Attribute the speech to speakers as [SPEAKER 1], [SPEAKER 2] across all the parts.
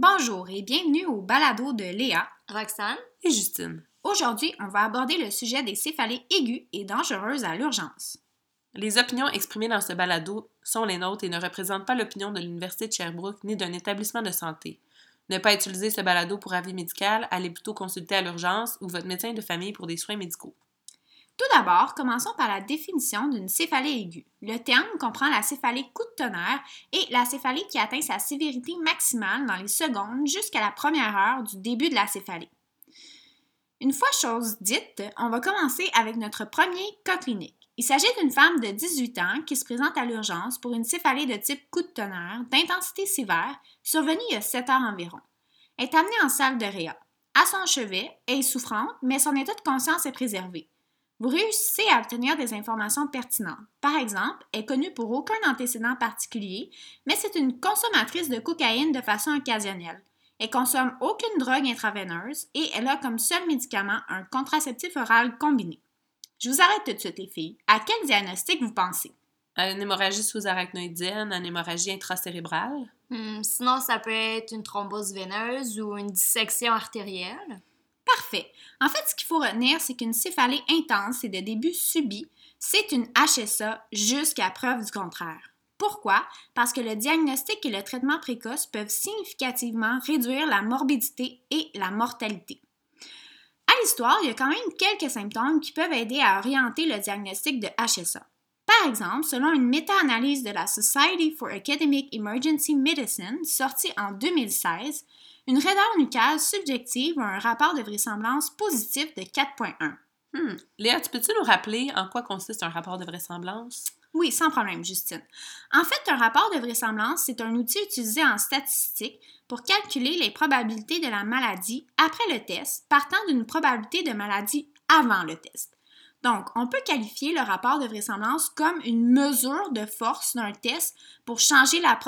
[SPEAKER 1] Bonjour et bienvenue au balado de Léa
[SPEAKER 2] Roxane
[SPEAKER 3] et Justine.
[SPEAKER 1] Aujourd'hui, on va aborder le sujet des céphalées aiguës et dangereuses à l'urgence.
[SPEAKER 3] Les opinions exprimées dans ce balado sont les nôtres et ne représentent pas l'opinion de l'Université de Sherbrooke ni d'un établissement de santé. Ne pas utiliser ce balado pour avis médical, allez plutôt consulter à l'urgence ou votre médecin de famille pour des soins médicaux.
[SPEAKER 1] Tout d'abord, commençons par la définition d'une céphalée aiguë. Le terme comprend la céphalée coup de tonnerre et la céphalée qui atteint sa sévérité maximale dans les secondes jusqu'à la première heure du début de la céphalée. Une fois chose dite, on va commencer avec notre premier cas clinique. Il s'agit d'une femme de 18 ans qui se présente à l'urgence pour une céphalée de type coup de tonnerre d'intensité sévère survenue il y a 7 heures environ. Elle est amenée en salle de réa. À son chevet, elle est souffrante, mais son état de conscience est préservé. Vous réussissez à obtenir des informations pertinentes. Par exemple, elle est connue pour aucun antécédent particulier, mais c'est une consommatrice de cocaïne de façon occasionnelle. Elle consomme aucune drogue intraveineuse et elle a comme seul médicament un contraceptif oral combiné. Je vous arrête tout de suite, les filles. À quel diagnostic vous pensez?
[SPEAKER 3] À une hémorragie sous-arachnoïdienne, une hémorragie intracérébrale?
[SPEAKER 2] Hmm, sinon, ça peut être une thrombose veineuse ou une dissection artérielle.
[SPEAKER 1] Parfait. En fait, ce qu'il faut retenir, c'est qu'une céphalée intense et de début subi, c'est une HSA jusqu'à preuve du contraire. Pourquoi? Parce que le diagnostic et le traitement précoce peuvent significativement réduire la morbidité et la mortalité. À l'histoire, il y a quand même quelques symptômes qui peuvent aider à orienter le diagnostic de HSA. Par exemple, selon une méta-analyse de la Society for Academic Emergency Medicine sortie en 2016, une raideur nucale subjective a un rapport de vraisemblance positif de 4.1.
[SPEAKER 3] Hmm. Léa, tu peux-tu nous rappeler en quoi consiste un rapport de vraisemblance?
[SPEAKER 1] Oui, sans problème, Justine. En fait, un rapport de vraisemblance, c'est un outil utilisé en statistique pour calculer les probabilités de la maladie après le test, partant d'une probabilité de maladie avant le test. Donc, on peut qualifier le rapport de vraisemblance comme une mesure de force d'un test pour changer la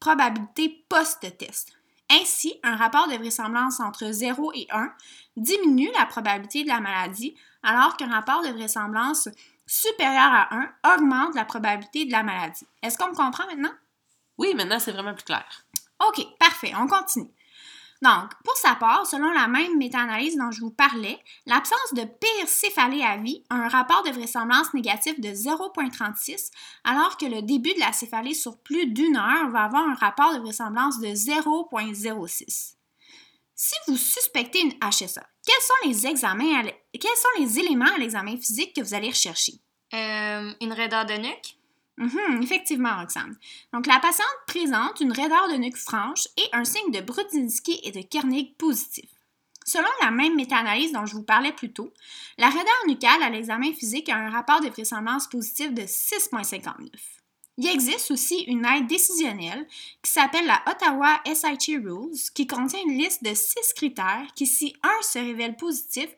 [SPEAKER 1] probabilité post-test. Ainsi, un rapport de vraisemblance entre 0 et 1 diminue la probabilité de la maladie, alors qu'un rapport de vraisemblance supérieur à 1 augmente la probabilité de la maladie. Est-ce qu'on me comprend maintenant?
[SPEAKER 3] Oui, maintenant c'est vraiment plus clair.
[SPEAKER 1] OK, parfait, on continue. Donc, pour sa part, selon la même méta-analyse dont je vous parlais, l'absence de pire céphalée à vie a un rapport de vraisemblance négatif de 0,36, alors que le début de la céphalée sur plus d'une heure va avoir un rapport de vraisemblance de 0,06. Si vous suspectez une HSA, quels sont les examens, quels sont les éléments à l'examen physique que vous allez rechercher?
[SPEAKER 2] Euh, une raideur de nuque?
[SPEAKER 1] Mhm, effectivement, Roxane. Donc, la patiente présente une raideur de nuque franche et un signe de Brudzinski et de Kernig positif. Selon la même méta-analyse dont je vous parlais plus tôt, la raideur nucale à l'examen physique a un rapport de vraisemblance positif de 6,59. Il existe aussi une aide décisionnelle qui s'appelle la Ottawa SIT Rules, qui contient une liste de six critères qui, si un se révèle positif,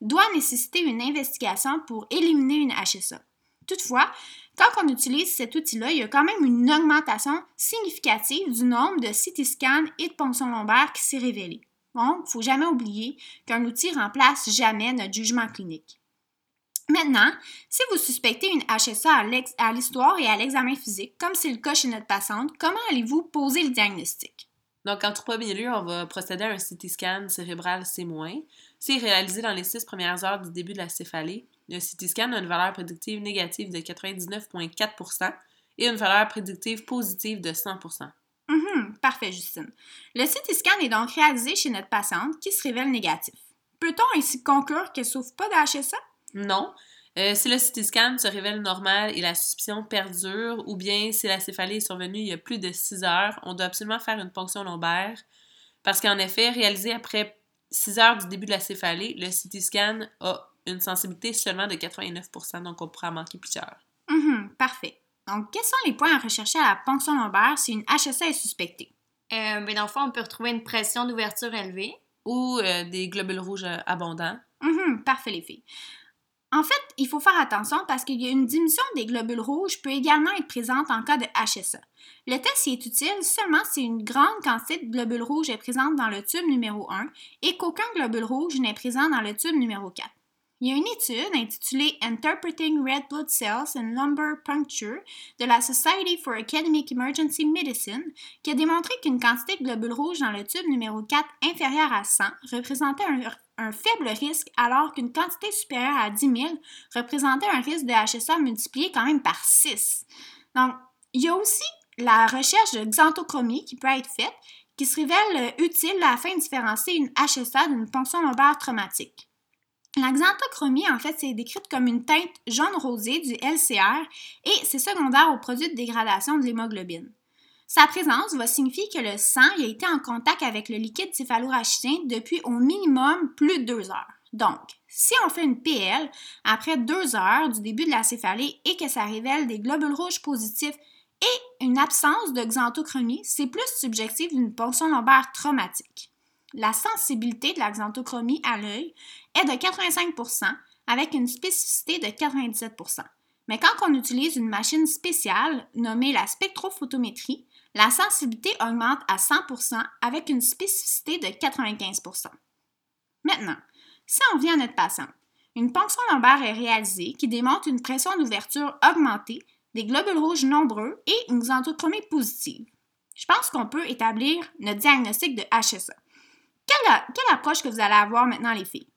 [SPEAKER 1] doit nécessiter une investigation pour éliminer une HSA. Toutefois, quand on utilise cet outil-là, il y a quand même une augmentation significative du nombre de CT scans et de ponctions lombaires qui s'est révélé. Donc, il ne faut jamais oublier qu'un outil remplace jamais notre jugement clinique. Maintenant, si vous suspectez une HSA à l'histoire et à l'examen physique, comme c'est le cas chez notre patiente, comment allez-vous poser le diagnostic?
[SPEAKER 3] Donc, en premier lieu, on va procéder à un CT scan cérébral C-. C'est réalisé dans les six premières heures du début de la céphalée. Le CT scan a une valeur prédictive négative de 99,4% et une valeur prédictive positive de 100
[SPEAKER 1] mm Parfait, Justine. Le CT scan est donc réalisé chez notre patiente qui se révèle négatif. Peut-on ainsi conclure qu'elle ne souffre pas d'HSA?
[SPEAKER 3] Non. Euh, si le CT scan se révèle normal et la suspicion perdure, ou bien si la céphalée est survenue il y a plus de 6 heures, on doit absolument faire une ponction lombaire. Parce qu'en effet, réalisé après 6 heures du début de la céphalée, le CT scan a une sensibilité seulement de 89% donc on pourra manquer plusieurs.
[SPEAKER 1] Mm parfait. Donc, quels sont les points à rechercher à la ponction lombaire si une HSA est suspectée?
[SPEAKER 2] Euh, ben, dans le fond, on peut retrouver une pression d'ouverture élevée.
[SPEAKER 3] Ou euh, des globules rouges abondants.
[SPEAKER 1] Mm parfait, les filles. En fait, il faut faire attention parce qu'il y a une diminution des globules rouges peut également être présente en cas de HSA. Le test est utile seulement si une grande quantité de globules rouges est présente dans le tube numéro 1 et qu'aucun globule rouge n'est présent dans le tube numéro 4. Il y a une étude intitulée Interpreting Red Blood Cells in Lumbar Puncture de la Society for Academic Emergency Medicine qui a démontré qu'une quantité de globules rouges dans le tube numéro 4 inférieure à 100 représentait un, un faible risque alors qu'une quantité supérieure à 10 000 représentait un risque de HSA multiplié quand même par 6. Donc, il y a aussi la recherche de xanthochromie qui peut être faite qui se révèle utile afin de différencier une HSA d'une ponction lombaire traumatique. La xanthochromie, en fait, c'est décrite comme une teinte jaune-rosé du LCR et c'est secondaire au produit de dégradation de l'hémoglobine. Sa présence va signifier que le sang a été en contact avec le liquide céphalorachidien depuis au minimum plus de deux heures. Donc, si on fait une PL après deux heures du début de la céphalée et que ça révèle des globules rouges positifs et une absence de xanthochromie, c'est plus subjectif d'une ponction lombaire traumatique. La sensibilité de la xanthochromie à l'œil est de 85% avec une spécificité de 97% Mais quand on utilise une machine spéciale nommée la spectrophotométrie, la sensibilité augmente à 100% avec une spécificité de 95% Maintenant, si on vient à notre patient, une ponction lombaire est réalisée qui démontre une pression d'ouverture augmentée, des globules rouges nombreux et une xanthochromie positive. Je pense qu'on peut établir notre diagnostic de HSA. Quelle, approche que vous allez avoir maintenant, les filles?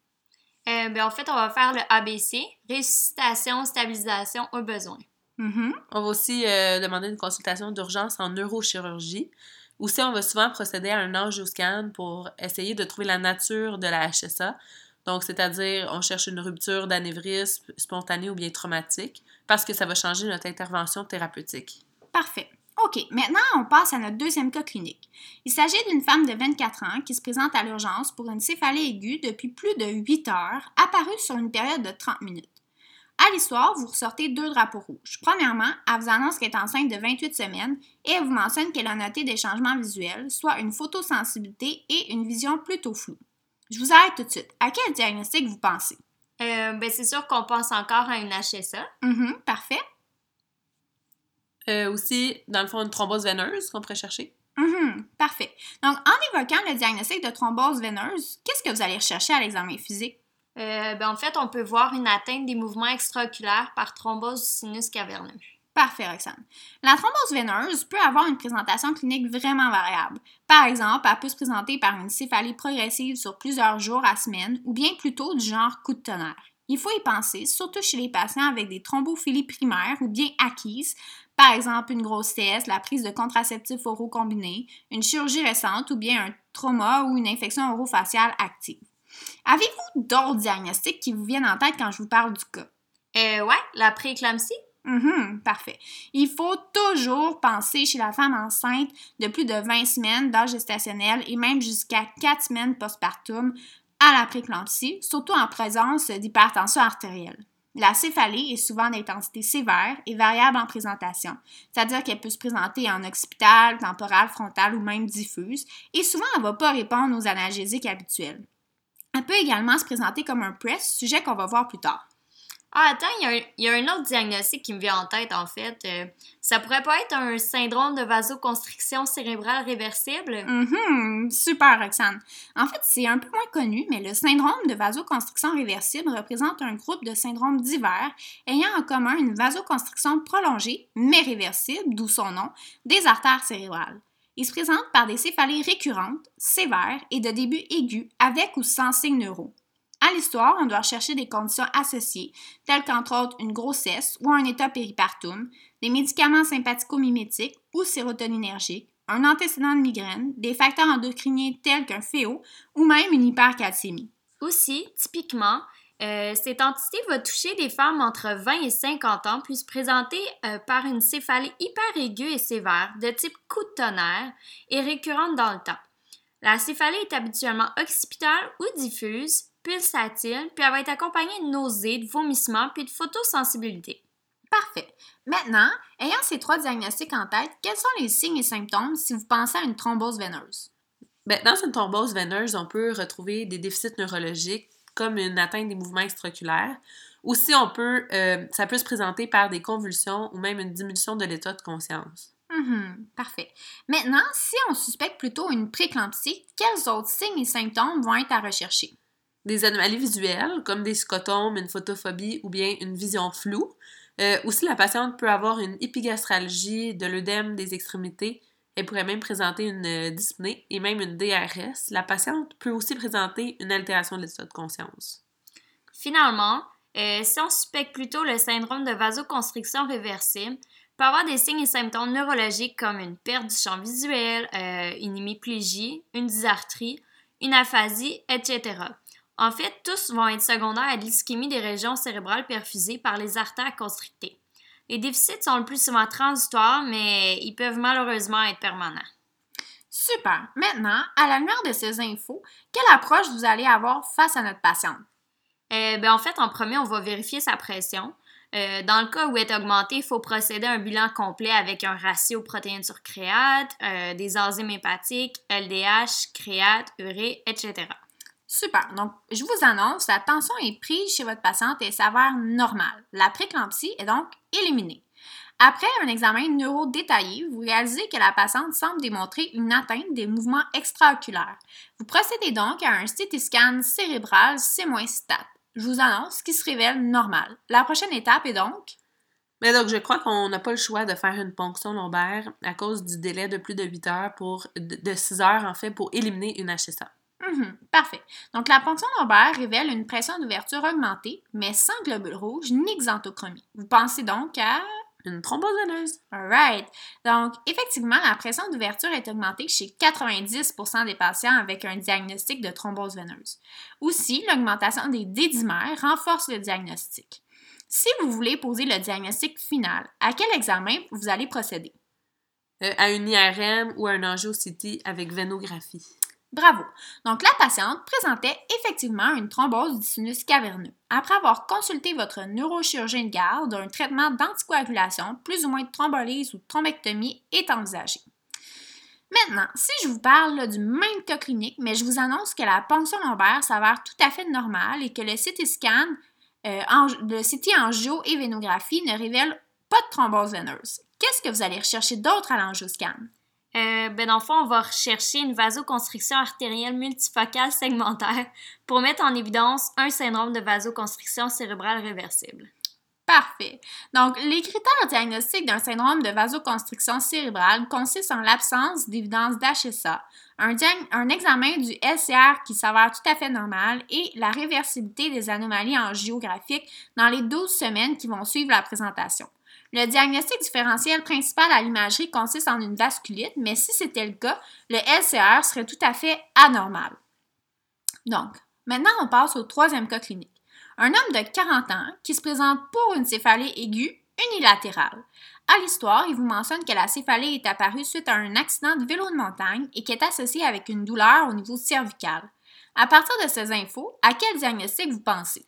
[SPEAKER 2] Euh, ben, en fait, on va faire le ABC, ressuscitation, stabilisation au besoin.
[SPEAKER 3] Mm-hmm. On va aussi euh, demander une consultation d'urgence en neurochirurgie. Aussi, on va souvent procéder à un angioscan pour essayer de trouver la nature de la HSA. Donc, c'est-à-dire, on cherche une rupture d'anévrisme spontanée ou bien traumatique parce que ça va changer notre intervention thérapeutique.
[SPEAKER 1] Parfait. OK, maintenant on passe à notre deuxième cas clinique. Il s'agit d'une femme de 24 ans qui se présente à l'urgence pour une céphalée aiguë depuis plus de 8 heures, apparue sur une période de 30 minutes. À l'histoire, vous ressortez deux drapeaux rouges. Premièrement, elle vous annonce qu'elle est enceinte de 28 semaines et elle vous mentionne qu'elle a noté des changements visuels, soit une photosensibilité et une vision plutôt floue. Je vous arrête tout de suite. À quel diagnostic vous pensez?
[SPEAKER 2] Euh, ben, c'est sûr qu'on pense encore à une HSA.
[SPEAKER 1] Mm parfait.
[SPEAKER 3] Euh, aussi, dans le fond, une thrombose veineuse qu'on pourrait chercher.
[SPEAKER 1] Mm parfait. Donc, en évoquant le diagnostic de thrombose veineuse, qu'est-ce que vous allez rechercher à l'examen physique?
[SPEAKER 2] Euh, ben, en fait, on peut voir une atteinte des mouvements extraoculaires par thrombose du sinus caverneux.
[SPEAKER 1] Parfait, Roxane. La thrombose veineuse peut avoir une présentation clinique vraiment variable. Par exemple, elle peut se présenter par une céphalie progressive sur plusieurs jours à semaine ou bien plutôt du genre coup de tonnerre. Il faut y penser, surtout chez les patients avec des thrombophilies primaires ou bien acquises, par exemple une grossesse, la prise de contraceptifs oraux combinés, une chirurgie récente ou bien un trauma ou une infection orofaciale active. Avez-vous d'autres diagnostics qui vous viennent en tête quand je vous parle du cas?
[SPEAKER 2] Euh, ouais, la prééclampsie.
[SPEAKER 1] Mm parfait. Il faut toujours penser chez la femme enceinte de plus de 20 semaines d'âge gestationnel et même jusqu'à 4 semaines postpartum à la prééclampsie, surtout en présence d'hypertension artérielle. La céphalée est souvent d'intensité sévère et variable en présentation, c'est-à-dire qu'elle peut se présenter en occipital, temporal, frontal ou même diffuse, et souvent elle ne va pas répondre aux analgésiques habituels. Elle peut également se présenter comme un press, sujet qu'on va voir plus tard.
[SPEAKER 2] Ah, attends, il y, a un autre diagnostic qui me vient en tête, en fait. Euh, ça pourrait pas être un syndrome de vasoconstriction cérébrale réversible?
[SPEAKER 1] Mm super, Roxane. En fait, c'est un peu moins connu, mais le syndrome de vasoconstriction réversible représente un groupe de syndromes divers ayant en commun une vasoconstriction prolongée, mais réversible, d'où son nom, des artères cérébrales. Il se présente par des céphalées récurrentes, sévères et de début aigu, avec ou sans signes neuraux. À l'histoire, on doit chercher des conditions associées, telles qu'entre autres une grossesse ou un état péripartum, des médicaments sympathico-mimétiques ou sérotoninergiques, un antécédent de migraine, des facteurs endocriniens tels qu'un féo ou même une hypercalcémie.
[SPEAKER 2] Aussi, typiquement, euh, cette entité va toucher des femmes entre 20 et 50 ans, puis se présenter euh, par une céphalie hyper aiguë et sévère, de type coup de tonnerre, et récurrente dans le temps. La céphalie est habituellement occipitale ou diffuse, pulsatile, puis elle va être accompagnée de nausées, de vomissements, puis de photosensibilité.
[SPEAKER 1] Parfait. Maintenant, ayant ces trois diagnostics en tête, quels sont les signes et symptômes si vous pensez à une thrombose veineuse?
[SPEAKER 3] Bien, dans une thrombose veineuse, on peut retrouver des déficits neurologiques comme une atteinte des mouvements extraculaires. Aussi, on peut, euh, ça peut se présenter par des convulsions ou même une diminution de l'état de conscience.
[SPEAKER 1] Mm parfait. Maintenant, si on suspecte plutôt une préclampsie, quels autres signes et symptômes vont être à rechercher?
[SPEAKER 3] Des anomalies visuelles, comme des scotomes, une photophobie ou bien une vision floue. Euh, aussi, la patiente peut avoir une épigastralgie, de l'œdème des extrémités. Elle pourrait même présenter une euh, dyspnée et même une DRS. La patiente peut aussi présenter une altération de l'état de conscience.
[SPEAKER 2] Finalement, euh, si on suspecte plutôt le syndrome de vasoconstriction réversible, peut avoir des signes et symptômes neurologiques comme une perte du champ visuel, une hémiplégie, une dysarthrie, une aphasie, etc. En fait, tous vont être secondaires à l'ischémie des régions cérébrales perfusées par les artères constrictées. Les déficits sont le plus souvent transitoires, mais ils peuvent malheureusement être permanents.
[SPEAKER 1] Super. Maintenant, à la lumière de ces infos, quelle approche vous allez avoir face à notre patiente?
[SPEAKER 2] Euh, ben, en fait, en premier, on va vérifier sa pression. Euh, dans le cas où elle est augmentée, il faut procéder à un bilan complet avec un ratio protéines sur créate, euh, des enzymes hépatiques, LDH, créate, urée, etc.
[SPEAKER 1] Super. Donc, je vous annonce, la tension est prise chez votre patiente et s'avère normale. La préclampsie est donc éliminée. Après un examen neuro détaillé, vous réalisez que la patiente semble démontrer une atteinte des mouvements extraoculaires. Vous procédez donc à un CT scan cérébral C-stat. Je vous annonce qu'il se révèle normal. La prochaine étape est donc
[SPEAKER 3] mais donc, je crois qu'on n'a pas le choix de faire une ponction lombaire à cause du délai de plus de 8 heures pour, de 6 heures, en fait, pour éliminer une HSA.
[SPEAKER 1] Mhm, parfait. Donc, la ponction lombaire révèle une pression d'ouverture augmentée, mais sans globules rouges ni xanthochromie. Vous pensez donc à...
[SPEAKER 3] Une thrombose veineuse.
[SPEAKER 1] Alright. Donc, effectivement, la pression d'ouverture est augmentée chez 90% des patients avec un diagnostic de thrombose veineuse. Aussi, l'augmentation des dédimères renforce le diagnostic. Si vous voulez poser le diagnostic final, à quel examen vous allez procéder?
[SPEAKER 3] Euh, à une IRM ou à un angiocity avec vénographie.
[SPEAKER 1] Bravo! Donc, la patiente présentait effectivement une thrombose du sinus caverneux. Après avoir consulté votre neurochirurgien de garde, un traitement d'anticoagulation, plus ou moins de thrombolyse ou de thrombectomie est envisagé. Maintenant, si je vous parle du même cas clinique, mais je vous annonce que la ponction lombaire s'avère tout à fait normale et que le CT scan, euh, le CT angio et vénographie ne révèle pas de thrombose veineuse, qu'est-ce que vous allez rechercher d'autre à l'angioscan?
[SPEAKER 2] Euh, ben dans le fond, on va rechercher une vasoconstriction artérielle multifocale segmentaire pour mettre en évidence un syndrome de vasoconstriction cérébrale réversible.
[SPEAKER 1] Parfait. Donc, les critères diagnostiques d'un syndrome de vasoconstriction cérébrale consistent en l'absence d'évidence d'HSA, un, examen du LCR qui s'avère tout à fait normal et la réversibilité des anomalies angiographiques dans les 12 semaines qui vont suivre la présentation. Le diagnostic différentiel principal à l'imagerie consiste en une vasculite, mais si c'était le cas, le LCR serait tout à fait anormal. Donc, maintenant, on passe au troisième cas clinique. Un homme de 40 ans qui se présente pour une céphalée aiguë unilatérale. À l'histoire, il vous mentionne que la céphalée est apparue suite à un accident de vélo de montagne et qui est associée avec une douleur au niveau cervical. À partir de ces infos, à quel diagnostic vous pensez?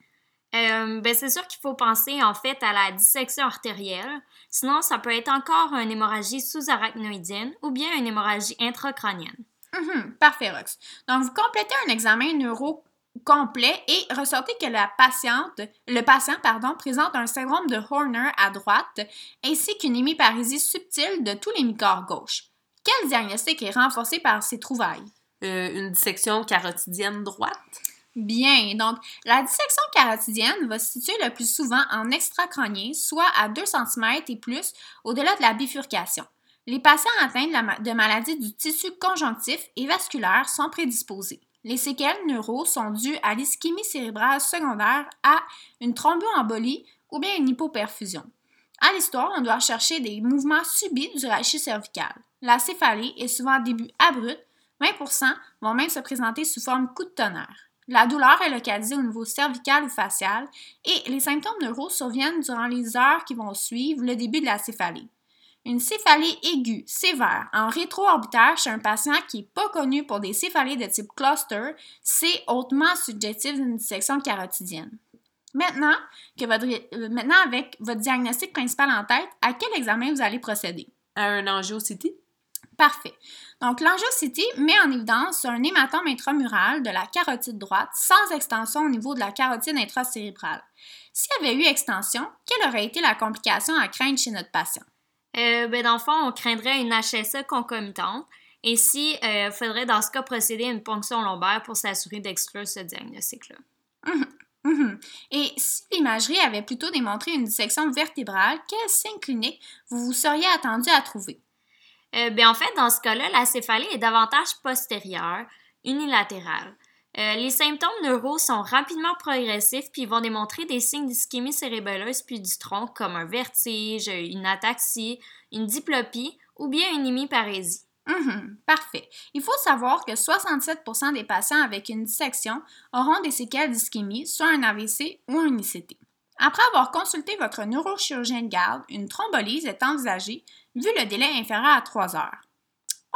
[SPEAKER 2] Euh, ben c'est sûr qu'il faut penser en fait à la dissection artérielle. Sinon, ça peut être encore une hémorragie sous-arachnoïdienne ou bien une hémorragie intracrânienne.
[SPEAKER 1] Mm parfait, Rox. Donc, vous complétez un examen neuro complet et ressortez que la patiente, le patient pardon, présente un syndrome de Horner à droite ainsi qu'une hémiparésie subtile de tous les mi-corps gauche. Quel diagnostic est renforcé par ces trouvailles?
[SPEAKER 3] Euh, une dissection carotidienne droite?
[SPEAKER 1] Bien, donc la dissection carotidienne va se situer le plus souvent en extracrânien, soit à 2 cm et plus au-delà de la bifurcation. Les patients atteints de, maladies du tissu conjonctif et vasculaire sont prédisposés. Les séquelles neuro sont dues à l'ischémie cérébrale secondaire, à une thromboembolie ou bien une hypoperfusion. À l'histoire, on doit chercher des mouvements subis du rachis cervical. La céphalée est souvent à début abrupt, 20% vont même se présenter sous forme coup de tonnerre. La douleur est localisée au niveau cervical ou facial et les symptômes neuro surviennent durant les heures qui vont suivre le début de la céphalée. Une céphalée aiguë, sévère, en rétro-orbitaire chez un patient qui n'est pas connu pour des céphalées de type cluster, c'est hautement subjectif d'une dissection carotidienne. Maintenant, que votre, euh, maintenant, avec votre diagnostic principal en tête, à quel examen vous allez procéder?
[SPEAKER 3] À un angiocity?
[SPEAKER 1] Parfait. Donc, l'angiocity met en évidence un hématome intramural de la carotide droite sans extension au niveau de la carotide intracérébrale. S'il y avait eu extension, quelle aurait été la complication à craindre chez notre patient?
[SPEAKER 2] Euh, ben, dans le fond, on craindrait une HSE concomitante. Ainsi, il faudrait dans ce cas procéder à une ponction lombaire pour s'assurer d'exclure ce diagnostic-là.
[SPEAKER 1] Mhm. Et si l'imagerie avait plutôt démontré une dissection vertébrale, quel signe clinique vous vous seriez attendu à trouver?
[SPEAKER 2] Euh, ben, en fait, dans ce cas-là, la céphalie est davantage postérieure, unilatérale. Euh, les symptômes neuraux sont rapidement progressifs puis vont démontrer des signes d'ischémie cérébelleuse puis du tronc comme un vertige, une ataxie, une diplopie ou bien une hémiparésie.
[SPEAKER 1] Mhm, parfait. Il faut savoir que 67% des patients avec une dissection auront des séquelles d'ischémie, soit un AVC ou un ICT. Après avoir consulté votre neurochirurgien de garde, une thrombolyse est envisagée vu le délai inférieur à 3 heures.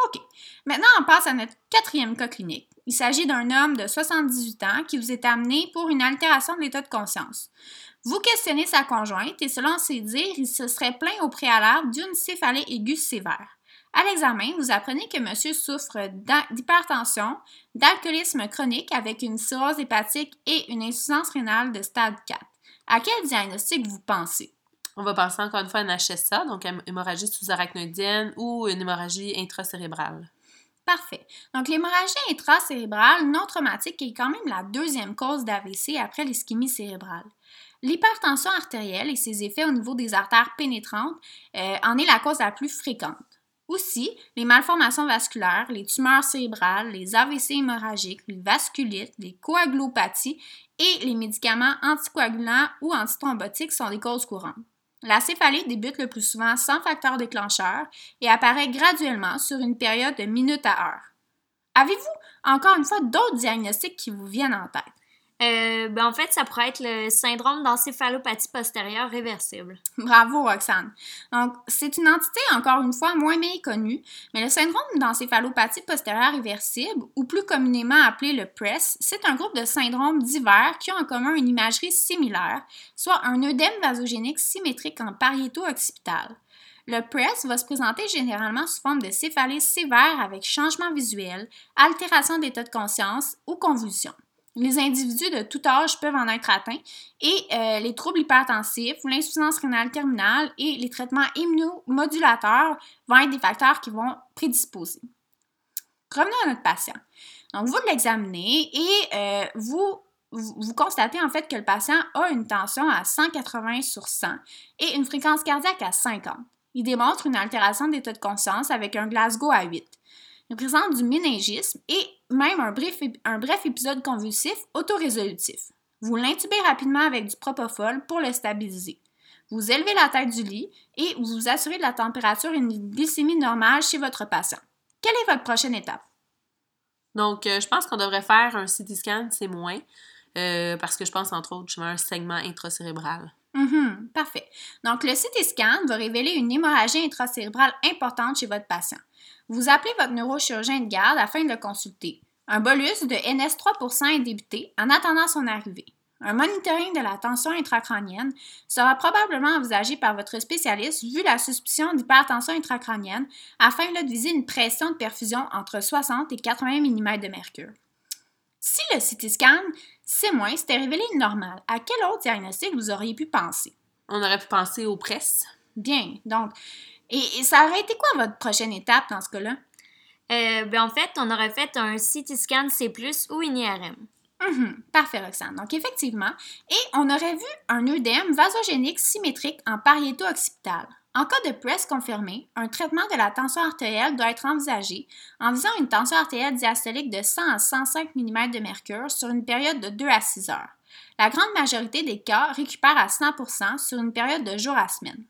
[SPEAKER 1] OK. Maintenant, on passe à notre quatrième cas clinique. Il s'agit d'un homme de 78 ans qui vous est amené pour une altération de l'état de conscience. Vous questionnez sa conjointe et selon ses dires, il se serait plaint au préalable d'une céphalée aiguë sévère. À l'examen, vous apprenez que monsieur souffre d'hypertension, d'alcoolisme chronique avec une cirrhose hépatique et une insuffisance rénale de stade 4. À quel diagnostic vous pensez?
[SPEAKER 3] On va penser encore une fois à une HSA, donc hémorragie sous-arachnoïdienne ou une hémorragie intracérébrale.
[SPEAKER 1] Parfait. Donc, l'hémorragie intracérébrale non traumatique est quand même la deuxième cause d'AVC après l'ischémie cérébrale. L'hypertension artérielle et ses effets au niveau des artères pénétrantes euh, en est la cause la plus fréquente. Aussi, les malformations vasculaires, les tumeurs cérébrales, les AVC hémorragiques, les vasculites, les coagulopathies et les médicaments anticoagulants ou antithrombotiques sont des causes courantes. La céphalie débute le plus souvent sans facteur déclencheur et apparaît graduellement sur une période de minutes à heure. Avez-vous encore une fois d'autres diagnostics qui vous viennent en tête?
[SPEAKER 2] Euh, ben en fait, ça pourrait être le syndrome d'encéphalopathie postérieure réversible.
[SPEAKER 1] Bravo, Roxane. Donc, c'est une entité, encore une fois, moins bien connue, mais le syndrome d'encéphalopathie postérieure réversible, ou plus communément appelé le PRESS, c'est un groupe de syndromes divers qui ont en commun une imagerie similaire, soit un œdème vasogénique symétrique en pariéto-occipital. Le PRESS va se présenter généralement sous forme de céphalée sévère avec changement visuel, altération d'état de conscience ou convulsion. Les individus de tout âge peuvent en être atteints et euh, les troubles hypertensifs, l'insuffisance rénale terminale et les traitements immunomodulateurs vont être des facteurs qui vont prédisposer. Revenons à notre patient. Donc, vous l'examinez et euh, vous, constatez en fait que le patient a une tension à 180 sur 100 et une fréquence cardiaque à 50. Il démontre une altération d'état de conscience avec un Glasgow à 8. Il présente du méningisme et même un bref, un bref épisode convulsif autorésolutif. Vous l'intubez rapidement avec du propofol pour le stabiliser. Vous élevez la tête du lit et vous vous assurez de la température et une glycémie normale chez votre patient. Quelle est votre prochaine étape?
[SPEAKER 3] Donc, euh, je pense qu'on devrait faire un CT scan, c'est moins, euh, parce que je pense entre autres, je un segment intracérébral.
[SPEAKER 1] Mm parfait. Donc, le CT scan va révéler une hémorragie intracérébrale importante chez votre patient. Vous appelez votre neurochirurgien de garde afin de le consulter. Un bolus de NS3 est débuté en attendant son arrivée. Un monitoring de la tension intracrânienne sera probablement envisagé par votre spécialiste vu la suspicion d'hypertension intracrânienne afin de viser une pression de perfusion entre 60 et 80 mm de mercure. Si le CT scan c'est moins s'était révélé normal, à quel autre diagnostic vous auriez pu penser?
[SPEAKER 3] On aurait pu penser aux presses.
[SPEAKER 1] Bien, donc et, ça aurait été quoi votre prochaine étape dans ce cas-là?
[SPEAKER 2] Euh, ben en fait, on aurait fait un CT scan C+, ou une IRM.
[SPEAKER 1] Mhm, parfait, Roxane. Donc, effectivement, et on aurait vu un œdème vasogénique symétrique en pariéto-occipital. En cas de presse confirmée, un traitement de la tension artérielle doit être envisagé en visant une tension artérielle diastolique de 100 à 105 mm de mercure sur une période de 2 à 6 heures. La grande majorité des cas récupèrent à 100% sur une période de jours à semaine.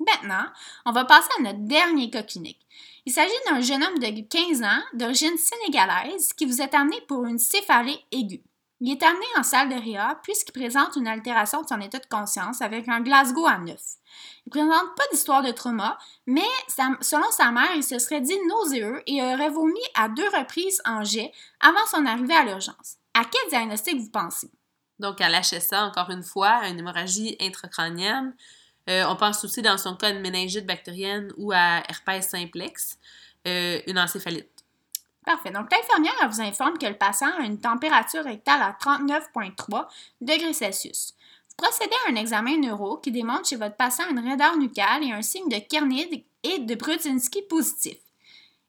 [SPEAKER 1] Maintenant, on va passer à notre dernier cas clinique. Il s'agit d'un jeune homme de 15 ans, d'origine sénégalaise, qui vous est amené pour une céphalée aiguë. Il est amené en salle de réa puisqu'il présente une altération de son état de conscience avec un Glasgow à 9. Il ne présente pas d'histoire de trauma, mais selon sa mère, il se serait dit nauséeux et aurait vomi à deux reprises en jet avant son arrivée à l'urgence. À quel diagnostic vous pensez?
[SPEAKER 3] Donc à l'HSA, encore une fois, une hémorragie intracrânienne, euh, on pense aussi dans son cas à une méningite bactérienne ou à herpès simplex, euh, une encéphalite.
[SPEAKER 1] Parfait. Donc, l'infirmière vous informe que le patient a une température rectale à 39,3 degrés Celsius. Vous procédez à un examen neuro qui démontre chez votre patient une raideur nucale et un signe de Kernide et de Brudzinski positif.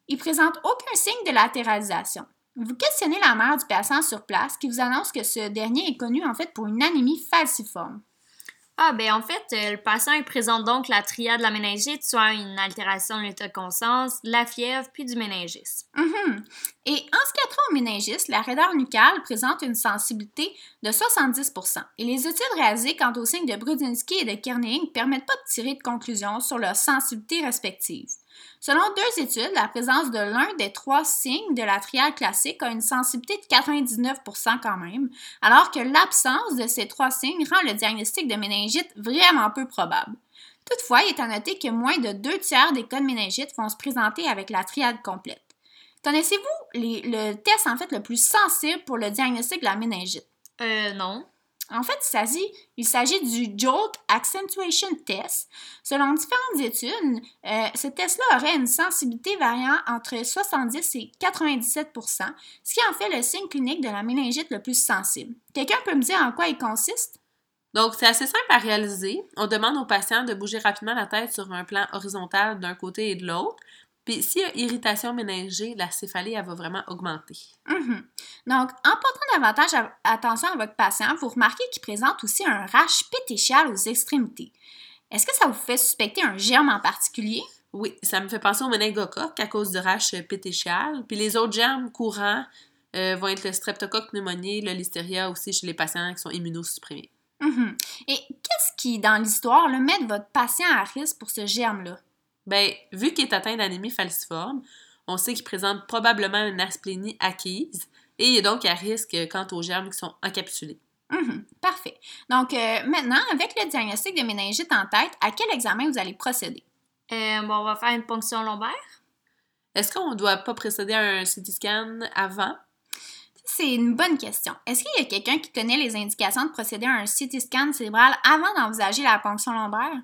[SPEAKER 1] Il présente aucun signe de latéralisation. Vous questionnez la mère du patient sur place qui vous annonce que ce dernier est connu en fait pour une anémie falciforme.
[SPEAKER 2] Ah, ben en fait, euh, le patient il présente donc la triade de la méningite, soit une altération de l'état de conscience, la fièvre, puis du méningisme.
[SPEAKER 1] Mhm. Et en ce qui a trait au la raideur nucale présente une sensibilité de 70% et les études réalisées quant aux signes de Brudzinski et de Kerning permettent pas de tirer de conclusions sur leur sensibilité respective. Selon deux études, la présence de l'un des trois signes de la triade classique a une sensibilité de 99% quand même, alors que l'absence de ces trois signes rend le diagnostic de méningite vraiment peu probable. Toutefois, il est à noter que moins de deux tiers des cas de méningite vont se présenter avec la triade complète. Connaissez-vous le test en fait le plus sensible pour le diagnostic de la méningite?
[SPEAKER 2] Euh, non.
[SPEAKER 1] En fait, il s'agit du Jolt Accentuation Test. Selon différentes études, euh, ce test-là aurait une sensibilité variant entre 70 et 97% ce qui en fait le signe clinique de la méningite le plus sensible. Quelqu'un peut me dire en quoi il consiste?
[SPEAKER 3] Donc, c'est assez simple à réaliser. On demande aux patients de bouger rapidement la tête sur un plan horizontal d'un côté et de l'autre, puis s'il y a irritation méningée, la céphalie, elle va vraiment augmenter.
[SPEAKER 1] Mhm. Donc, en portant davantage attention à votre patient, vous remarquez qu'il présente aussi un rash pétéchial aux extrémités. Est-ce que ça vous fait suspecter un germe en particulier?
[SPEAKER 3] Oui, ça me fait penser au méningocoque à cause du rash pétéchial. Puis les autres germes courants euh, vont être le streptocoque pneumoniae, le listeria aussi chez les patients qui sont immunosupprimés.
[SPEAKER 1] Mhm. Et qu'est-ce qui, dans l'histoire, met votre patient à risque pour ce germe-là?
[SPEAKER 3] Bien, vu qu'il est atteint d'anémie falciforme, on sait qu'il présente probablement une asplénie acquise et il est donc à risque quant aux germes qui sont encapsulés.
[SPEAKER 1] Mhm, parfait. Donc, euh, maintenant, avec le diagnostic de méningite en tête, à quel examen vous allez procéder?
[SPEAKER 2] Euh, bon, on va faire une ponction lombaire.
[SPEAKER 3] Est-ce qu'on ne doit pas procéder à un CT scan avant?
[SPEAKER 1] C'est une bonne question. Est-ce qu'il y a quelqu'un qui connaît les indications de procéder à un CT scan cérébral avant d'envisager la ponction lombaire?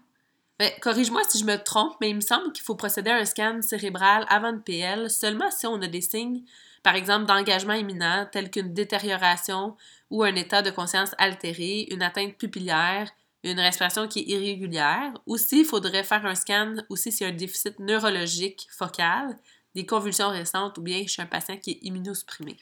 [SPEAKER 3] Ben, corrige-moi si je me trompe, mais il me semble qu'il faut procéder à un scan cérébral avant une PL seulement si on a des signes, par exemple, d'engagement imminent, tels qu'une détérioration ou un état de conscience altéré, une atteinte pupillaire, une respiration qui est irrégulière, ou s'il faudrait faire un scan aussi s'il y a un déficit neurologique focal, des convulsions récentes ou bien chez un patient qui est immunosupprimé.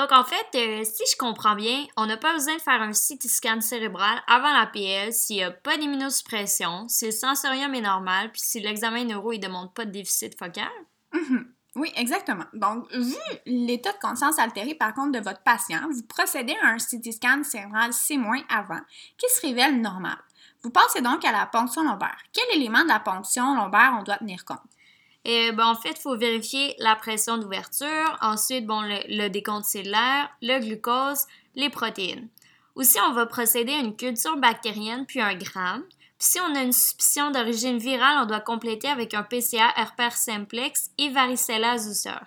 [SPEAKER 2] Donc, en fait, euh, si je comprends bien, on n'a pas besoin de faire un CT scan cérébral avant la PL s'il n'y a pas d'immunosuppression, si le sensorium est normal, puis si l'examen neuro ne démontre pas de déficit focal.
[SPEAKER 1] Mhm. Oui, exactement. Donc, vu l'état de conscience altéré, par contre, de votre patient, vous procédez à un CT scan cérébral six mois avant, qui se révèle normal. Vous passez donc à la ponction lombaire. Quel élément de la ponction lombaire on doit tenir compte?
[SPEAKER 2] Ben, en fait, il faut vérifier la pression d'ouverture, ensuite bon, le, le décompte cellulaire, le glucose, les protéines. Aussi, on va procéder à une culture bactérienne puis un gramme. Puis si on a une suspicion d'origine virale, on doit compléter avec un PCA herpes simplex et varicella zoster.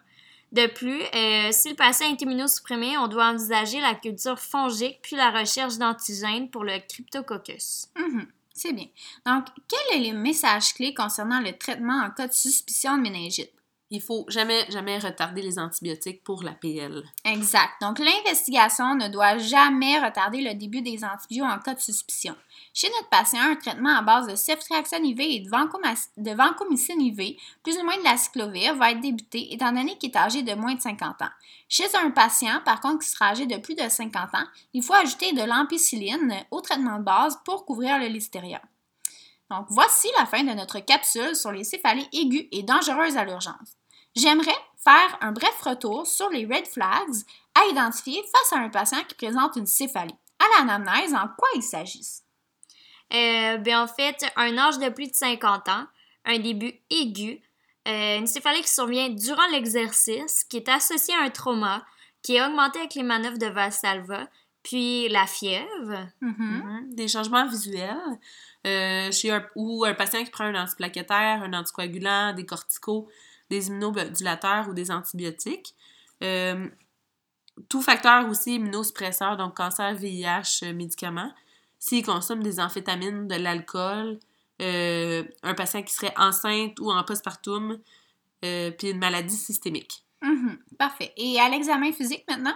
[SPEAKER 2] De plus, euh, si le patient est immunosupprimé, on doit envisager la culture fongique puis la recherche d'antigènes pour le cryptococcus.
[SPEAKER 1] Mhm. C'est bien. Donc, quel est le message clé concernant le traitement en cas de suspicion de méningite?
[SPEAKER 3] Il faut jamais, jamais retarder les antibiotiques pour la PL.
[SPEAKER 1] Exact. Donc, l'investigation ne doit jamais retarder le début des antibiotiques en cas de suspicion. Chez notre patient, un traitement à base de ceftriaxone IV et de vancomycine IV, plus ou moins de la cyclovir, va être débuté étant donné qu'il est âgé de moins de 50 ans. Chez un patient, par contre, qui sera âgé de plus de 50 ans, il faut ajouter de l'ampicilline au traitement de base pour couvrir le listeria. Donc, voici la fin de notre capsule sur les céphalées aiguës et dangereuses à l'urgence. J'aimerais faire un bref retour sur les red flags à identifier face à un patient qui présente une céphalie. À l'anamnèse, en quoi il s'agit?
[SPEAKER 2] Euh, ben, en fait, un âge de plus de 50 ans, un début aigu, euh, une céphalie qui survient durant l'exercice, qui est associée à un trauma, qui est augmenté avec les manœuvres de Valsalva, puis la fièvre.
[SPEAKER 1] Mm-hmm.
[SPEAKER 3] Mhm. Des changements visuels. Euh, chez un, ou un patient qui prend un antiplaquettaire, un anticoagulant, des corticos, des immunomodulateurs ou des antibiotiques. Euh, tout facteur aussi immunosuppresseur, donc cancer, VIH, euh, médicaments. S'il consomme des amphétamines, de l'alcool, euh, un patient qui serait enceinte ou en postpartum, puis une maladie systémique.
[SPEAKER 1] Mhm. Parfait. Et à l'examen physique maintenant?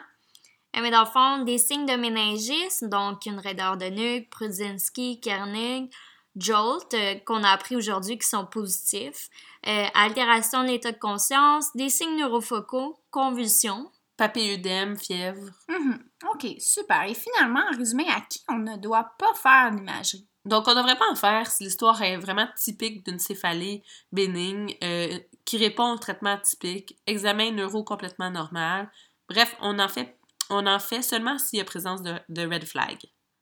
[SPEAKER 2] Eh bien, dans le fond, des signes de méningisme, donc une raideur de nuque, Prudzinski, Kernig, jolt, euh, qu'on a appris aujourd'hui qui sont positifs, euh, altération de l'état de conscience, des signes neurofocaux, convulsions.
[SPEAKER 3] Papilledème, fièvre.
[SPEAKER 1] Mhm. OK, super. Et finalement, en résumé, à qui on ne doit pas faire d'imagerie?
[SPEAKER 3] Donc, on ne devrait pas en faire si l'histoire est vraiment typique d'une céphalée bénigne, euh, qui répond au traitement typique, examen neuro complètement normal. Bref, on en fait, on en fait seulement s'il y a présence de, de red flag.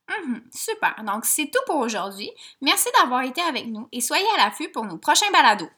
[SPEAKER 1] Mhm. Super. Donc, c'est tout pour aujourd'hui. Merci d'avoir été avec nous et soyez à l'affût pour nos prochains balados.